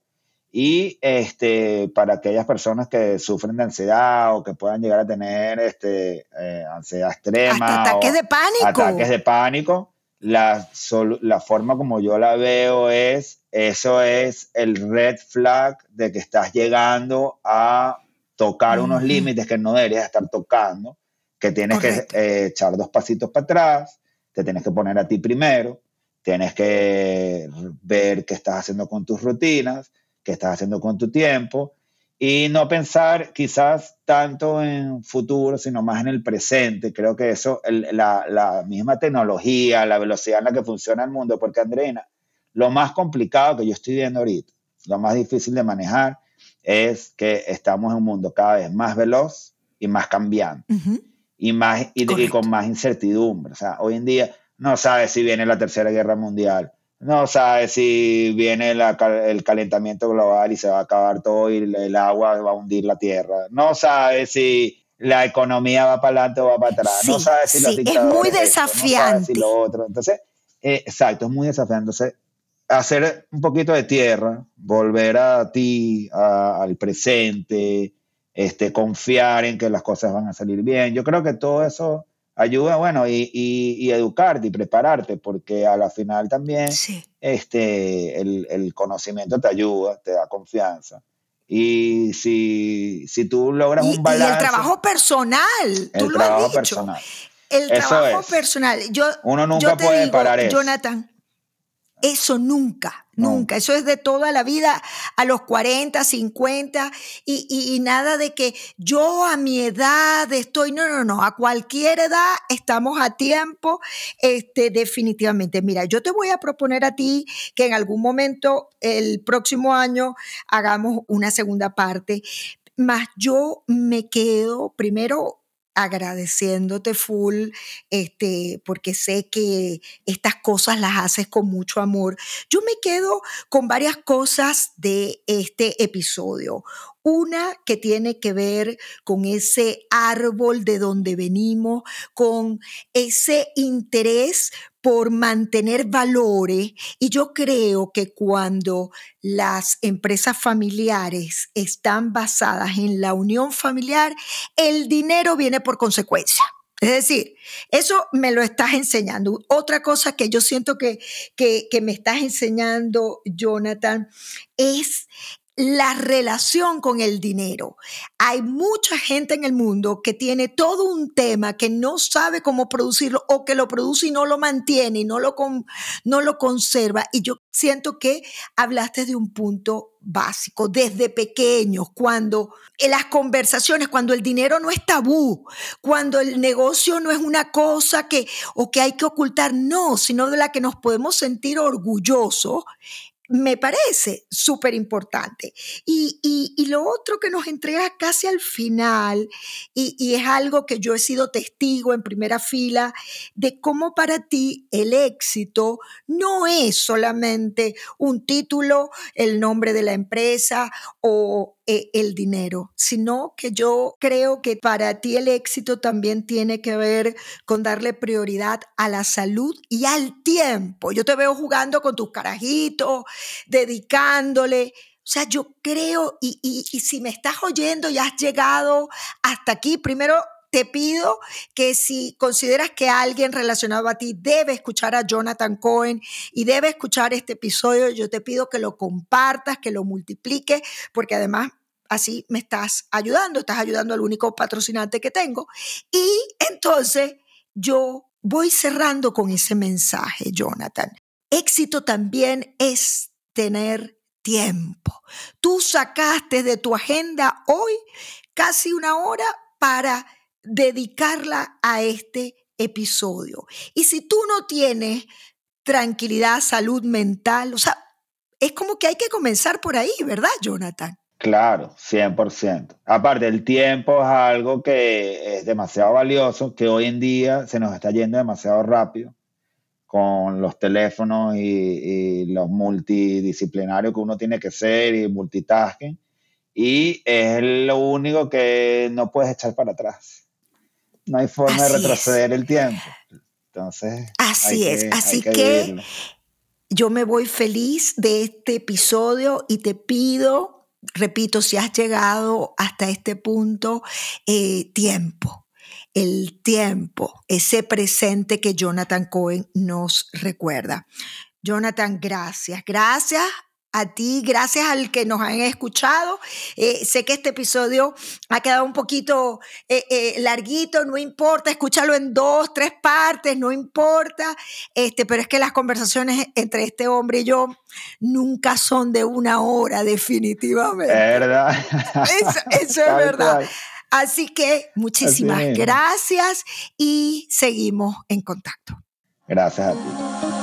Y este, para aquellas personas que sufren de ansiedad o que puedan llegar a tener este, eh, ansiedad extrema. ataques de pánico. Ataques de pánico. La, la forma como yo la veo es, eso es el red flag de que estás llegando a tocar unos límites que no deberías estar tocando, que tienes que eh, echar dos pasitos para atrás, te tienes que poner a ti primero, tienes que ver qué estás haciendo con tus rutinas, qué estás haciendo con tu tiempo y no pensar quizás tanto en futuro, sino más en el presente. Creo que eso, la, la, misma tecnología, la velocidad en la que funciona el mundo, porque Andreina, lo más complicado que yo estoy viendo ahorita, lo más difícil de manejar, es que estamos en un mundo cada vez más veloz y más cambiante y, más, y, con más incertidumbre. O sea, hoy en día no sabes si viene la Tercera Guerra Mundial, no sabes si viene el calentamiento global y se va a acabar todo y el, agua va a hundir la Tierra, no sabes si la economía va para adelante o va para atrás, no sabes si sí, es muy desafiante. lo otro. Entonces, eh, exacto, es muy desafiante. Entonces, hacer un poquito de tierra, volver a ti, al presente, este, confiar en que las cosas van a salir bien. Yo creo que todo eso ayuda, bueno, y, y, educarte y prepararte, porque a la final también este, el, conocimiento te ayuda, te da confianza. Y si, si tú logras un balance... Y el trabajo personal, tú lo has dicho. Personal. El trabajo personal. Yo, Uno nunca puede parar eso. Jonathan, eso nunca, nunca. Eso es de toda la vida, a los 40, 50, y, nada de que yo a mi edad estoy, no, no, no, a cualquier edad estamos a tiempo, este, definitivamente. Mira, yo te voy a proponer a ti que en algún momento, el próximo año, hagamos una segunda parte, más yo me quedo primero agradeciéndote full, este, porque sé que estas cosas las haces con mucho amor. Yo me quedo con varias cosas de este episodio. Una que tiene que ver con ese árbol de donde venimos, con ese interés por mantener valores. Y yo creo que cuando las empresas familiares están basadas en la unión familiar, el dinero viene por consecuencia. Es decir, eso me lo estás enseñando. Otra cosa que yo siento que, que, me estás enseñando, Jonathan, es la relación con el dinero. Hay mucha gente en el mundo que tiene todo un tema que no sabe cómo producirlo o que lo produce y no lo mantiene y no lo, no lo conserva. Y yo siento que hablaste de un punto básico desde pequeños, cuando en las conversaciones, cuando el dinero no es tabú, cuando el negocio no es una cosa que o que hay que ocultar, no, sino de la que nos podemos sentir orgullosos me parece súper importante. Y, lo otro que nos entrega casi al final, y, es algo que yo he sido testigo en primera fila, de cómo para ti el éxito no es solamente un título, el nombre de la empresa o eh, el dinero, sino que yo creo que para ti el éxito también tiene que ver con darle prioridad a la salud y al tiempo. Yo te veo jugando con tus carajitos, dedicándole. O sea, yo creo, y, y si me estás oyendo y has llegado hasta aquí, primero te pido que si consideras que alguien relacionado a ti debe escuchar a Jonathan Cohen y debe escuchar este episodio, yo te pido que lo compartas, que lo multipliques, porque además así me estás ayudando, estás ayudando al único patrocinante que tengo. Y entonces yo voy cerrando con ese mensaje, Jonathan. Éxito también es tener tiempo. Tú sacaste de tu agenda hoy casi una hora para dedicarla a este episodio. Y si tú no tienes tranquilidad, salud mental, o sea, es como que hay que comenzar por ahí, ¿verdad, Jonathan? Claro, 100%. Aparte, el tiempo es algo que es demasiado valioso, que hoy en día se nos está yendo demasiado rápido con los teléfonos y, los multidisciplinarios que uno tiene que ser y multitasking. Y es lo único que no puedes echar para atrás. No hay forma de retroceder el tiempo. Entonces. Así es. Así que yo me voy feliz de este episodio y te pido repito, si has llegado hasta este punto, eh, tiempo, el tiempo, ese presente que Jonathan Cohen nos recuerda. Jonathan, gracias. Gracias a ti, gracias al que nos han escuchado. Eh, sé que este episodio ha quedado un poquito eh, eh, larguito, no importa, escúchalo en dos, tres partes, no importa, este, pero es que las conversaciones entre este hombre y yo nunca son de una hora, definitivamente. Es verdad. Eso, es verdad. Así que muchísimas gracias y seguimos en contacto. Gracias a ti.